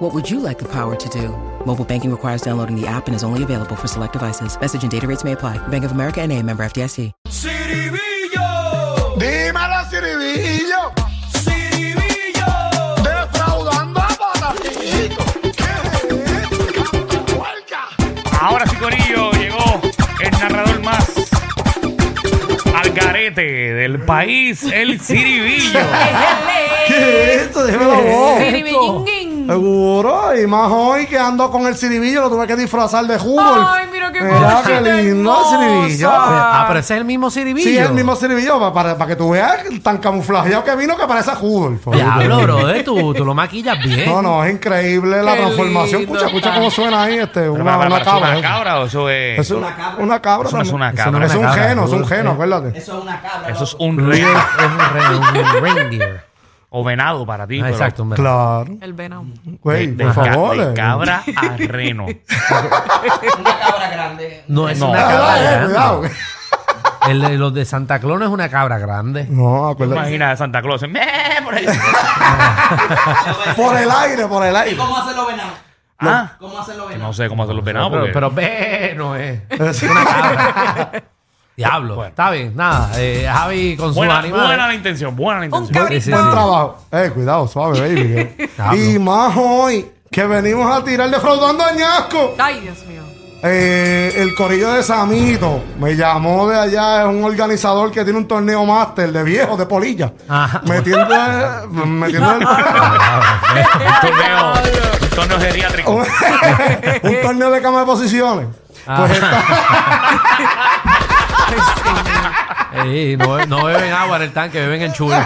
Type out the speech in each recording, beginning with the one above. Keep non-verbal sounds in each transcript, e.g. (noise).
What would you like the power to do? Mobile banking requires downloading the app and is only available for select devices. Message and data rates may apply. Bank of America and a member FDIC. ¡Ciribillo! Dímelo, Ciribillo. ¡Ciribillo! Defraudando a Patacito. ¿Qué es? ¡Huelga! Ahora sí, Corillo, llegó el narrador más al garete del país, el Ciribillo. (laughs) ¿Qué es esto? Déjame la voz. Siribillingin. Seguro, y más hoy que ando con el Ciribillo, lo tuve que disfrazar de Humboldt. Ay, mira qué Mira qué lindo hermosa. Ciribillo. Ah, pero ese es el mismo Ciribillo. Sí, es el mismo Ciribillo, para, para, para que tú veas tan camuflajeado que vino que parece a Humboldt. Diablo, brother, tú, tú lo maquillas bien. No, no, es increíble la Qué transformación. lindo Escucha, escucha está. cómo suena ahí este, una, para- una ¿eso es cabra. una cabra o eso es...? Es una cabra. Una cabra. Eso no es también. una Eso cabra. Es un Cabra, geno, es un cabra. geno, acuérdate. Eso es un Es rey un, re- un reindeer. O venado para ti. Ah, pero Exacto, hombre. Claro. El venado. Güey, De, por ca- favor. de eh. cabra a reno. No es No. una Ah, cabra eh, cuidado. grande. El de los de Santa Claus no es una cabra grande. No, acuérdate. Imagina a Santa Claus. ¡Me! Por ahí. Por el aire, por el aire. ¿Cómo hacen los venados? Ah, ¿Cómo hacen los no venados? sé cómo hacer los venados. pero, porque- pero ve, no es. Es Una cabra. Diablo. Bueno. Está bien, nada. Eh, Javi con sus buena, animales. buena la intención, buena la intención. cabrito. Sí, sí, Buen sí. trabajo. Eh, cuidado, suave, baby. eh. Diablo. y más hoy que venimos a tirar defraudando a Ñasco. Ay, Dios mío. Eh, el corillo de Samito me llamó de allá, es un organizador que tiene un torneo máster de viejos, de polilla. Ajá. Metiendo, metiendo el- Un torneo, un torneo geriátrico. un, (laughs) un torneo de cama de posiciones. Pues esta- (laughs) Ey, no, no beben agua en el tanque, beben en chulo.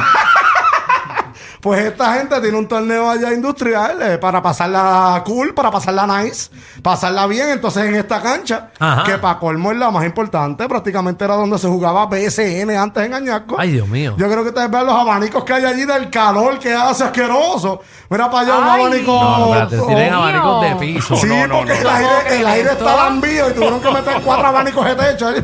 Pues esta gente tiene un torneo allá industrial eh, para pasarla cool, para pasarla nice, pasarla bien. Entonces en esta cancha, Ajá. que para colmo es la más importante, prácticamente era donde se jugaba BSN antes en Añasco. Ay, Dios mío. Yo creo que ustedes vean los abanicos que hay allí del calor que hace asqueroso. Mira para allá un Ay. abanico. No, espérate, tienen abanicos de piso. Sí, No, no, porque no, el no. aire, el aire está lambío y tuvieron que meter cuatro abanicos de techo. ahí.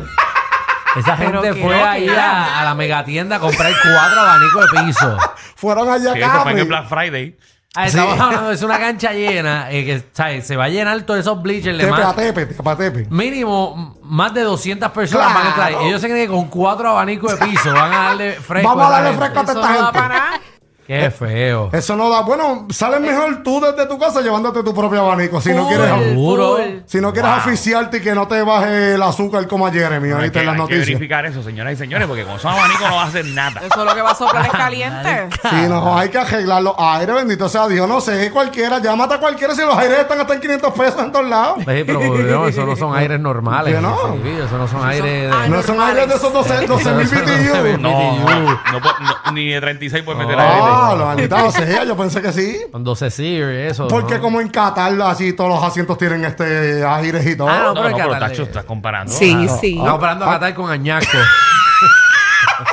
Esa Pero gente qué fue ahí a, a la megatienda a comprar cuatro abanicos de piso. (laughs) Fueron allá Sí, eso fue en el Black Friday. Ah, estamos hablando, es una cancha llena, eh, que ¿sabes? se va a llenar todos esos bleachers. de Tepe a más, tepe, tepe a tepe. mínimo m- más de 200 personas Claro. van a entrar. ahí. Ellos se creen que con cuatro abanicos de piso van a darle fresco. Vamos a esa darle gente. fresco a Eso esta da gente. para nada. Qué feo. Eso no da. Bueno, sales mejor tú desde tu casa llevándote tu propio abanico. Si no quieres, Seguro. si no quieres Wow. oficiarte y que no te baje el azúcar como a Jeremy Hay ahorita que, en las hay que noticias. verificar eso, señoras y señores, porque con esos abanicos no vas a hacer nada. Eso es lo que va a soplar es caliente. Sí, no, hay que arreglar los aires, bendito sea Dios. No sé, cualquiera, llámate a cualquiera si los aires están hasta en 500 pesos en todos lados. Sí, pero no, eso no son aires normales. ¿Que no? Sí, eso no son aires de... No son aires de esos 12 12 mil BTU. No, no, po- no, ni de 36 puedes meter Ah, aire. lo maldita sea, yo pensé que sí. Con 12 Sear y eso. Porque ¿no? como en Qatar, así todos los asientos tienen este aires y todo. Ah, No, pero no, hay que pero Tacho, estás comparando. Sí, Ah, sí. Estamos esperando a Qatar con Añasco. (laughs)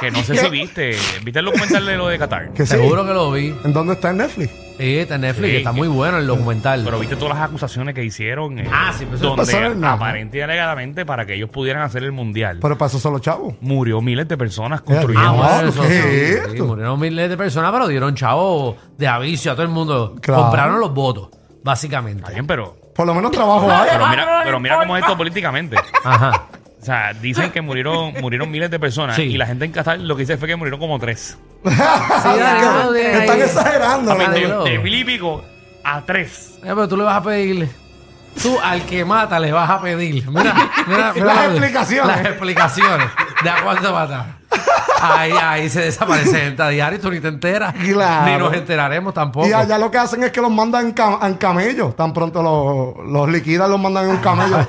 Que no sé si viste. ¿Viste el documental de lo de Qatar? Que sí. Seguro que lo vi. ¿En dónde está en Netflix? Sí, está en Netflix, Sí, está que- muy bueno el documental. Pero viste todas las acusaciones que hicieron. eh, Ah, sí, pero eso no Donde nada. aparente y alegadamente para que ellos pudieran hacer el mundial. Pero son los chavos. Murió miles de personas Ah, construyendo. bueno. eso ¿qué sí, es sí, esto? murieron miles de personas, pero dieron chavo de aviso a todo el mundo. Claro. Compraron los votos, básicamente. Está bien, pero, Por lo menos trabajo hay. pero mira, pero mira cómo es esto políticamente. Ajá. O sea, dicen que murieron, murieron miles de personas Sí. y la gente en Qatar lo que dice fue que murieron como tres. Dale, (laughs) dale, Están exagerando. Papi, ¿no? de, Dios. de mil y pico a tres. Eh, pero tú le vas a pedir. Tú al que mata le vas a pedir. Mira, mira, (laughs) mira Las explicaciones. Las explicaciones de a cuánto mata. Ahí, ahí se desaparece gente a diario y tú ni te enteras. Claro. Ni nos enteraremos tampoco. Y allá lo que hacen es que los mandan en, cam- en camello. Tan pronto los, los liquidan, los mandan en un camello. (laughs)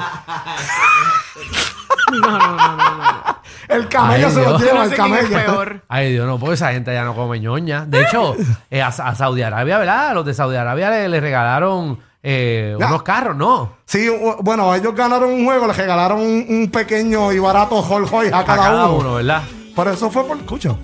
El camello Ay, se Dios. lleva, No el camello. peor. Ay, Dios, no, porque esa gente ya no come ñoña. De hecho, eh, a, a Saudi Arabia, ¿verdad? Los de Saudi Arabia le, le regalaron eh, Ya. unos carros, ¿no? Sí, u- bueno, ellos ganaron un juego, les regalaron un, un pequeño y barato Hulk Hoy a A cada, uno, ¿verdad? Pero eso fue por. Escucha.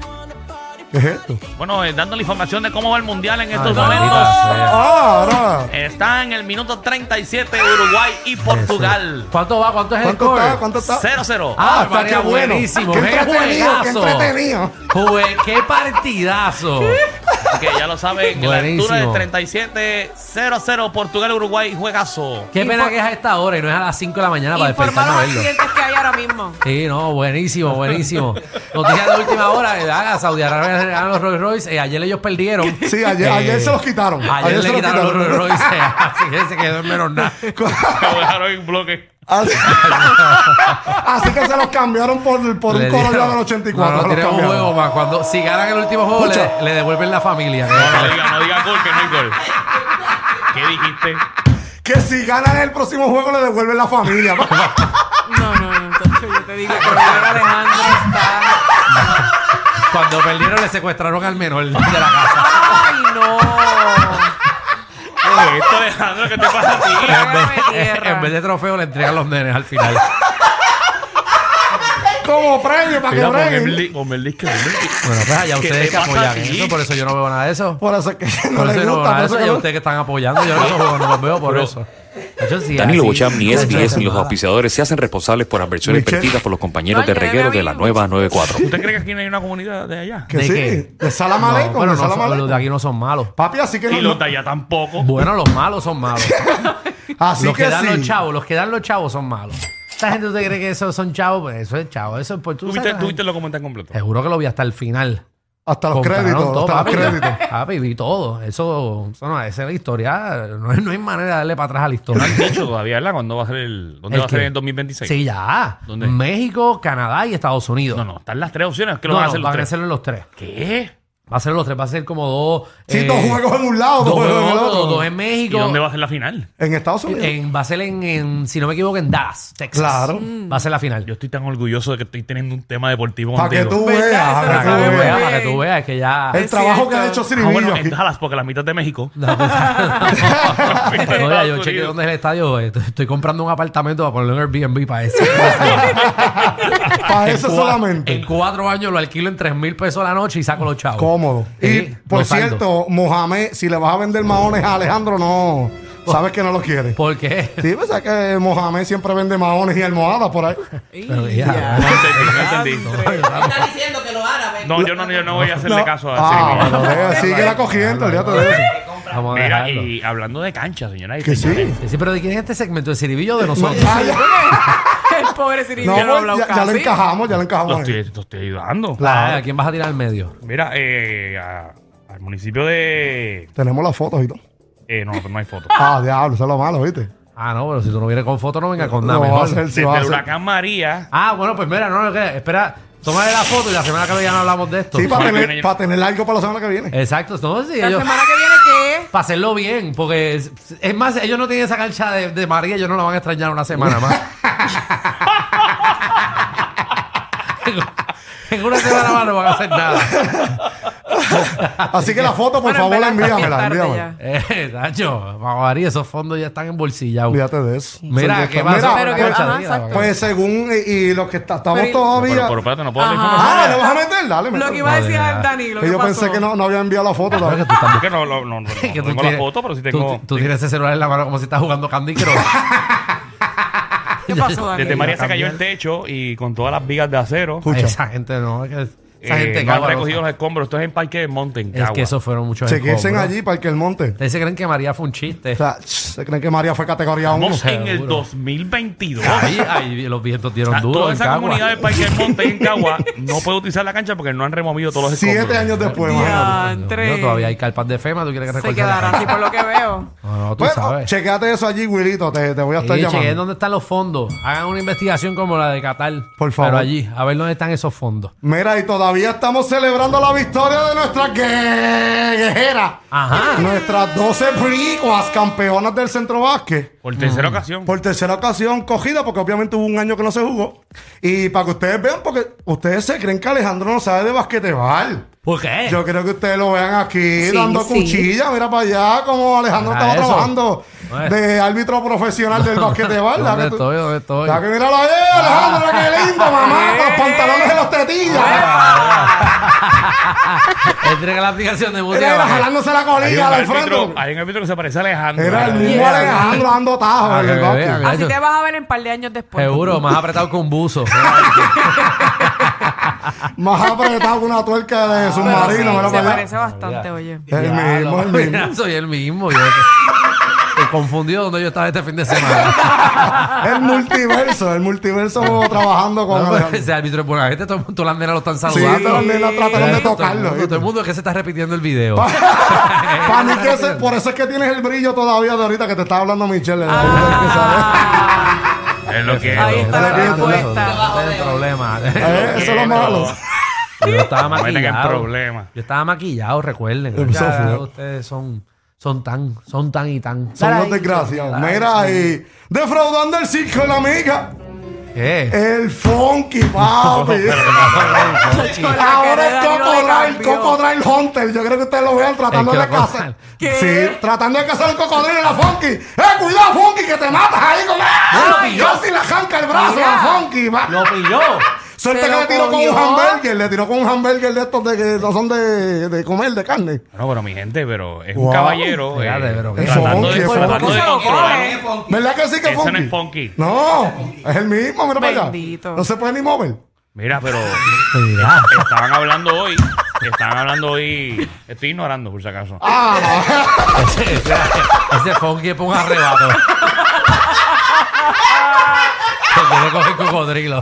¿Qué es esto? Bueno, eh, dando la información de cómo va el mundial en estos Ay, momentos. maldita. Ah, ahora. Está en el minuto 37 Uruguay y Portugal. ¿Cuánto va? ¿Cuánto es el ¿Cuánto score? está? ¿Cuánto está? 0-0. Ah, está, María, qué bueno. buenísimo. Qué ¡Qué entretenido, qué juegazo! entretenido. Jue- ¡Qué partidazo! (laughs) Que ya lo saben, en la altura del 37, 0-0 Portugal-Uruguay, juegazo. Qué pena Info- que es a esta hora y no es a las 5 de la mañana para Informar despertarnos los a verlo. accidentes que hay ahora mismo. Sí, no, buenísimo, buenísimo. Noticias de última hora, eh, ah, Saudi Arabia le ganaron los Rolls Royce. eh, ayer ellos perdieron. Sí, ayer, Eh, ayer se los quitaron. Ayer, se le quitaron los Rolls Royce. Así que se quedó en menos nada. Lo dejaron en bloque. Así, (laughs) así que se los cambiaron por, por un dijeron, del 84. No, no, se los tienen un cambiaron. juego más. Cuando, si ganan el último juego, le, devuelven la familia. No, no diga, no diga gol, que no hay gol. ¿Qué dijiste? Que si ganan el próximo juego le devuelven la familia. (laughs) No, no, no. Tacho, yo te digo que Alejandro está. Cuando perdieron, le secuestraron al menor de la casa. ¡Ay, no! ¿Qué es esto, Alejandro? ¿Qué te pasa a ti? (laughs) Trágame tierra. en vez de trofeo, le entregan los nenes al final. Como premio para que Mira, pon el breguen. li- pon el el disco. Bueno, pues allá ¿Qué ustedes te que pasa apoyan ti? eso, por eso yo no veo nada de eso. Por eso es que (laughs) no Por eso les yo no veo gusta. nada Por de eso que ustedes que están apoyando, yo no, los- no los veo por eso. Eso Danilo así- Bocham, ni eso SBS ni los auspiciadores se hacen responsables por adversiones Michelle. vertidas por los compañeros de reguero de la nueva 94. ¿Usted cree que aquí no hay una comunidad de allá? Que ¿De sí. qué? De Salam No, bueno, de no los de aquí no son malos. Papi, así que Y no- los de allá tampoco. Bueno, los malos son malos. (laughs) Así los que, que dan sí. los chavos, los que dan los chavos son malos. Esta gente usted cree que esos son chavos, pues eso es chavo. Eso es por tú ¿Tú sabes viste, la tú gente- viste el documental completo? Seguro que lo vi hasta el final. Hasta los Compraron créditos, todo, hasta los créditos. (laughs) Papi, vi todo. Eso, eso no, esa es la historia. No, hay- no hay manera de darle para atrás a la historia. No han dicho todavía, ¿verdad? ¿Cuándo va a ser el, ¿Dónde ¿El va a ser qué? en 2026? Sí, ya. ¿Dónde? México, Canadá y Estados Unidos. No, no, están las tres opciones. ¿Qué lo No, van a hacer los van a tres? hacerlo en los tres. ¿Qué? Va a ser los tres, va a ser como dos. Sí, eh, dos juegos en un lado, dos, Dos juegos en el otro. dos, dos en ¿Y México. dónde va a ser la final? En Estados Unidos. En- va a ser en, en, si no me equivoco, en Dallas, Texas. Claro. Va a ser la final. Yo estoy tan orgulloso de que estoy teniendo un tema deportivo Para que tú veas. Para que tú veas. para que tú veas que ya. El trabajo que ha hecho Ah, Siribillo bueno, aquí. en Dallas, porque la mitad de México. (laughs) No, (laughs) ya, yo chequeé dónde es el estadio. Estoy, estoy comprando un apartamento para ponerlo en Airbnb para eso. (laughs) Para eso solamente. En cuatro años lo alquilo en 3 mil pesos a la noche y saco los chavos. Cómodo. Y Sí, por no saldo. cierto, Mohamed, si le vas a vender maones a Alejandro, no. Sabes que no lo quiere. ¿Por qué? Sí, pues es que Mohamed siempre vende maones y almohadas por ahí. (laughs) Pero ya, No (laughs) entendí, no entendí. Está diciendo que los árabes. No, yo no, yo no voy a hacerle No. caso a Ah, pero sigue la cogiendo, olvídate de eso. Vamos a Mira, dejarlo. y hablando de cancha, señora. y Que señores, sí. Sí, sí, pero ¿de quién es este segmento? ¿De Ciribillo o de nosotros? Ah, (laughs) ya, El (laughs) pobre Cirillo no, no, habla ya, ya lo encajamos, ya lo Lo encajamos. estoy, lo estoy ayudando. Ah, ¿A quién vas a tirar al medio? Mira, eh, a- al municipio de. Tenemos las fotos y todo. Eh, no, pero no hay foto. Ah, diablo, eso es lo malo, ¿viste? Ah, no, pero si tú no vienes con foto, no venga con nada. No va a mejor. sí Desde va a el huracán María. Ah, bueno, pues mira, no, no, que- espera, tómale la foto y la semana que viene ya no hablamos de esto. Sí, para tener, viene- para tener algo para la semana que viene. Exacto, no, sí, La ellos, semana que viene, ¿qué? para hacerlo bien, porque es, es más, ellos no tienen esa cancha de, de María, ellos no la van a extrañar una semana (laughs) más. En una semana más no van a hacer nada. Así que la foto, por Bueno, en favor, verdad, está bien envíamela, tarde envíamela. Eh, Tacho, María, esos fondos ya están embolsillados. Olvídate de eso. Mira, ¿qué mira, pasó? Pero que- Concha, ajá, mira, exacto. Pues según, y, y los que está- estamos Pero- todavía. Pero, pero espérate, no puedo dar Ajá. información. ah, ¿le vas a meter? Dale, Lo que iba a decir No, a ya. Danilo. Que ¿qué yo pasó? pensé que no, no había enviado la foto Es que todavía. tú estás Es que no, no, no, no, (laughs) que no tú tengo tienes- la foto, pero sí tú- tengo. Tú, tienes ese celular en la mano como si estás jugando Candy Crush. ¿Qué pasó, Danilo? (laughs) Desde María se cambiar. cayó el techo y con todas las vigas de acero. Escucha. Esa gente no, es que esa eh, gente no han recogido los escombros. Esto es en Parque Mountain. Es que esos fueron muchos Chequense escombros. allí, Parque El Monte. Ustedes se creen que María fue un chiste. O sea, ¿se creen que María fue categoría 1? Estamos en el seguro. 2022. Ahí, ahí los vientos dieron O sea, duro toda en esa Cagua. comunidad del Parque del Monte en Cagua no puede utilizar la cancha porque no han removido todos los escombros. Siete años después, imagínate. Diantre. No, todavía hay carpas de FEMA, ¿tú quieres que Se recuerde? quedará así por lo que veo. No, no, tú Bueno, sabes. chequeate eso allí, Wilito. Te, te voy a estar Sí, chequen llamando. dónde están los fondos. Hagan una investigación como la de Qatar. Por favor. Pero allí, a ver dónde están esos fondos. Mira, y todavía estamos celebrando la victoria de nuestra gue- guerrera. Ajá. Nuestras 12 bricuas campeonas del centro básquet. Por tercera ocasión. Por tercera ocasión cogida, porque obviamente hubo un año que no se jugó. Y para que ustedes vean, porque ustedes se creen que Alejandro no sabe de basquetebol. ¿Por qué? Yo creo que ustedes lo vean aquí Sí, dando sí. cuchilla. Mira para allá, como Alejandro Mira estaba eso. trabajando. De árbitro profesional del basquetebol. ¿la ¿Dónde que tú- estoy? ¿Dónde estoy? Ya que míralo ahí, Alejandro, qué lindo, mamá, con (laughs) los pantalones de los tetillas. Entrega la aplicación de música. Era jalándose la colilla árbitro, frente. hay un árbitro que se parece a Alejandro. Era el mismo Alejandro dando tajos Ah. Así te vas a ver en un par de años después. Seguro, más apretado que un buzo. (laughs) Más apretado que una tuerca de sí, submarino. mira se parece bastante, oye. El mismo, el (laughs) mismo. Soy el mismo. Yo estoy confundido donde yo estaba este fin de semana. (laughs) El multiverso, el multiverso trabajando con No, pero Alejandro. ese árbitro es buena gente. Todo, todas las nenas lo están Sí, saludando. todas las nenas trataron de Todo el tocarlo, mundo- ¿viste? Todo el mundo es que se está repitiendo el video. Para (laughs) mí que ese- por eso es que tienes el brillo todavía de ahorita que te estaba hablando Michelle. Ah, Es lo que Ahí está la respuesta. El problema. Eh, eso es lo malo. Yo estaba No maquillado. problema. Yo estaba maquillado, recuerden. Ustedes son, son tan, son tan y tan. Son los desgraciados. Mira, y defraudando el circo de la amiga. ¿Qué? El funky, papi. (laughs) Ahora es Cocodrile, Cocodrile Hunter. Yo creo que ustedes lo vean tratando de cazar. ¿Qué? Sí, tratando de cazar el cocodrilo y la Funky. ¡Eh, cuidado, Funky, que te matas ahí con ¡Ay, Casi le arranca el brazo Mira. a Funky. va. Lo pilló. Suerte que lo le tiró con un hamburger. Le tiró con un hamburger de estos de que no son de, de comer, de carne. No, pero mi gente, pero es Wow. un caballero. Fíjate, eh, pero qué tratando funky, de, es tratando funky. de lo controlar. ¿Verdad que sí que Ese no Funky? es funky. No, es el mismo, mira para allá. Bendito. No se puede ni mover. Mira, pero estaban hablando hoy. Estaban hablando hoy. Estoy ignorando, por si acaso. Ah, ese, ese, ese funky es por un arrebato. (laughs) Se quiere coger cocodrilo.